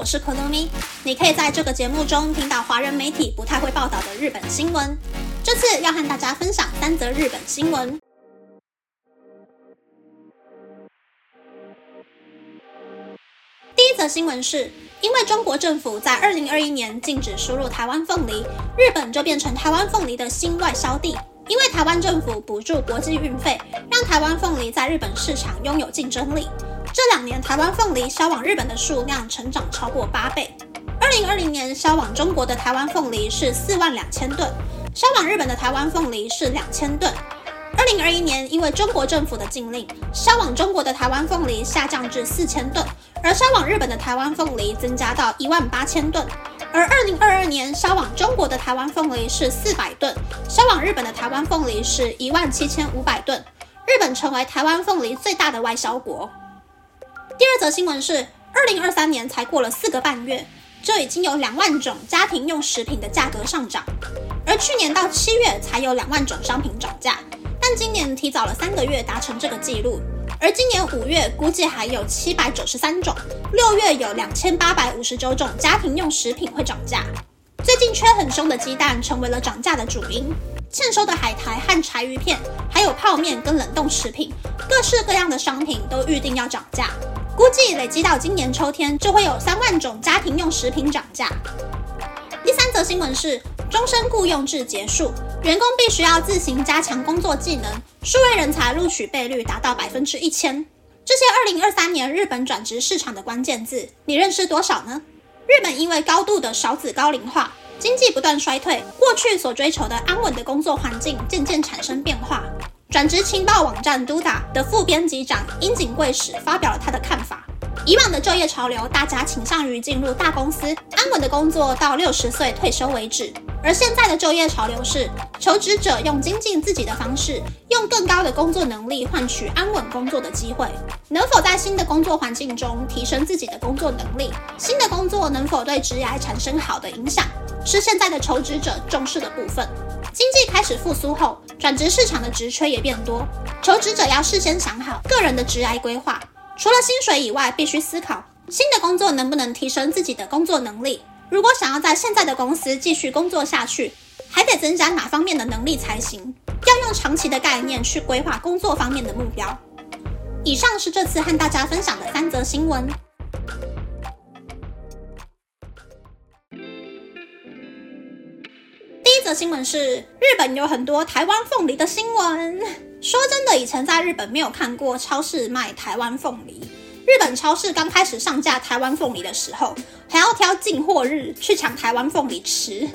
我是可乐咪。你可以在这个节目中听到华人媒体不太会报道的日本新闻。这次要和大家分享三则日本新闻。第一则新闻是，因为中国政府在二零二一年禁止输入台湾凤梨，日本就变成台湾凤梨的新外销地。因为台湾政府补助国际运费，让台湾凤梨在日本市场拥有竞争力。这两年，台湾凤梨销往日本的数量成长超过八倍。二零二零年销往中国的台湾凤梨是四万两千吨，销往日本的台湾凤梨是两千吨。二零二一年，因为中国政府的禁令，销往中国的台湾凤梨下降至四千吨，而销往日本的台湾凤梨增加到一万八千吨。而二零二二年销往中国的台湾凤梨是四百吨，销往日本的台湾凤梨是一万七千五百吨，日本成为台湾凤梨最大的外销国。第二则新闻是，二零二三年才过了四个半月，就已经有两万种家庭用食品的价格上涨，而去年到七月才有两万种商品涨价，但今年提早了三个月达成这个记录，而今年五月估计还有七百九十三种，六月有两千八百五十九种家庭用食品会涨价。最近缺很凶的鸡蛋成为了涨价的主因，欠收的海苔和柴鱼片，还有泡面跟冷冻食品，各式各样的商品都预定要涨价。估计累积到今年秋天，就会有三万种家庭用食品涨价。第三则新闻是，终身雇佣制结束，员工必须要自行加强工作技能，数位人才录取倍率达到百分之一千。这些二零二三年日本转职市场的关键字，你认识多少呢？日本因为高度的少子高龄化，经济不断衰退，过去所追求的安稳的工作环境渐渐产生变化。转职情报网站 Duda 的副编辑长樱井贵史发表了他的看法。以往的就业潮流，大家倾向于进入大公司，安稳的工作到六十岁退休为止。而现在的就业潮流是，求职者用精进自己的方式，用更高的工作能力换取安稳工作的机会。能否在新的工作环境中提升自己的工作能力？新的工作能否对职业产生好的影响？是现在的求职者重视的部分。经济开始复苏后，转职市场的职缺也变多，求职者要事先想好个人的职涯规划。除了薪水以外，必须思考新的工作能不能提升自己的工作能力。如果想要在现在的公司继续工作下去，还得增加哪方面的能力才行？要用长期的概念去规划工作方面的目标。以上是这次和大家分享的三则新闻。新闻是日本有很多台湾凤梨的新闻。说真的，以前在日本没有看过超市卖台湾凤梨。日本超市刚开始上架台湾凤梨的时候，还要挑进货日去抢台湾凤梨吃。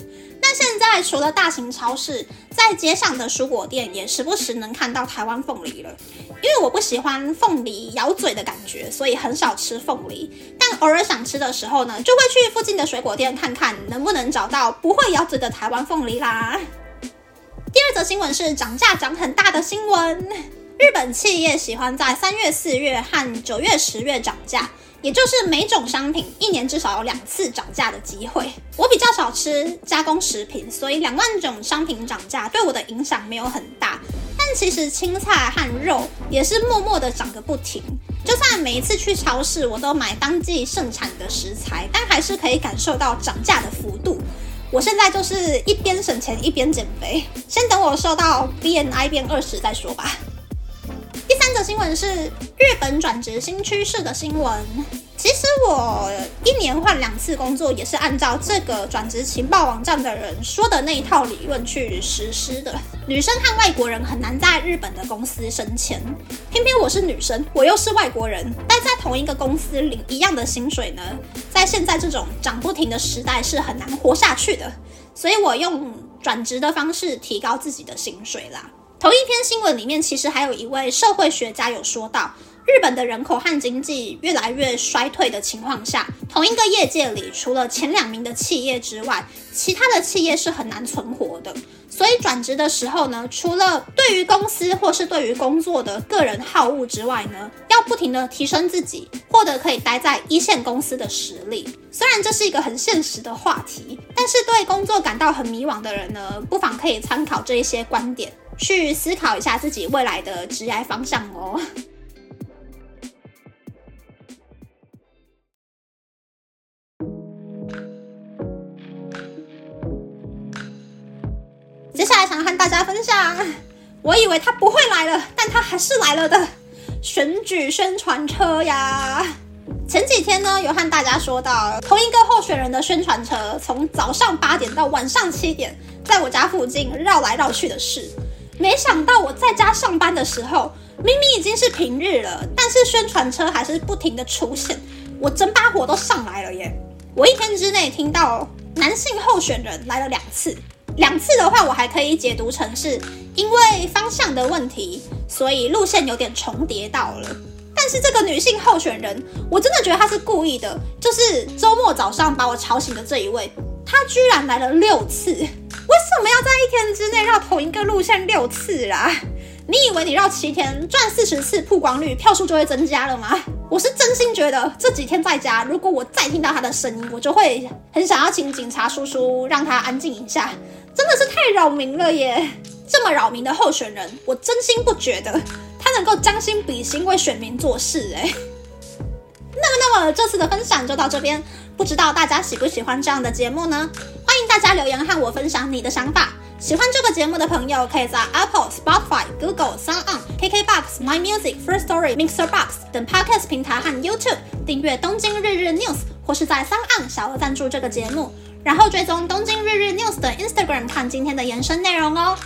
但现在除了大型超市，在街上的蔬果店也时不时能看到台湾凤梨了。因为我不喜欢凤梨咬嘴的感觉，所以很少吃凤梨。但偶尔想吃的时候呢，就会去附近的水果店看看能不能找到不会咬嘴的台湾凤梨啦。第二则新闻是涨价涨很大的新闻。日本企业喜欢在三月、四月和九月、十月涨价。也就是每种商品一年至少有两次涨价的机会。我比较少吃加工食品，所以两万种商品涨价对我的影响没有很大。但其实青菜和肉也是默默的涨个不停。就算每一次去超市我都买当季盛产的食材，但还是可以感受到涨价的幅度。我现在就是一边省钱一边减肥，先等我瘦到 BNI 变二十再说吧。新闻是日本转职新趋势的新闻。其实我一年换两次工作，也是按照这个转职情报网站的人说的那一套理论去实施的。女生和外国人很难在日本的公司升迁，偏偏我是女生，我又是外国人，待在同一个公司领一样的薪水呢，在现在这种涨不停的时代是很难活下去的。所以我用转职的方式提高自己的薪水啦。同一篇新闻里面，其实还有一位社会学家有说到，日本的人口和经济越来越衰退的情况下，同一个业界里，除了前两名的企业之外，其他的企业是很难存活的。所以转职的时候呢，除了对于公司或是对于工作的个人好恶之外呢，要不停的提升自己，获得可以待在一线公司的实力。虽然这是一个很现实的话题，但是对工作感到很迷惘的人呢，不妨可以参考这一些观点。去思考一下自己未来的职业方向哦。接下来想和大家分享，我以为他不会来了，但他还是来了的选举宣传车呀。前几天呢，有和大家说到，同一个候选人的宣传车从早上八点到晚上七点，在我家附近绕来绕去的事。没想到我在家上班的时候，明明已经是平日了，但是宣传车还是不停的出现，我整把火都上来了耶！我一天之内听到男性候选人来了两次，两次的话，我还可以解读成是因为方向的问题，所以路线有点重叠到了。但是这个女性候选人，我真的觉得她是故意的，就是周末早上把我吵醒的这一位，她居然来了六次。为什么要在一天之内绕同一个路线六次啦？你以为你绕七天转四十次曝光率，票数就会增加了吗？我是真心觉得这几天在家，如果我再听到他的声音，我就会很想要请警察叔叔让他安静一下，真的是太扰民了耶！这么扰民的候选人，我真心不觉得。他能够将心比心为选民做事，哎，那么，那么这次的分享就到这边，不知道大家喜不喜欢这样的节目呢？大家留言和我分享你的想法。喜欢这个节目的朋友，可以在 Apple、Spotify、Google、Sound、KKBox、My Music、First Story、Mixer Box 等 Podcast 平台和 YouTube 订阅《东京日日 News》，或是在 Sound On 小额赞助这个节目，然后追踪《东京日日 News》的 Instagram 看今天的延伸内容哦。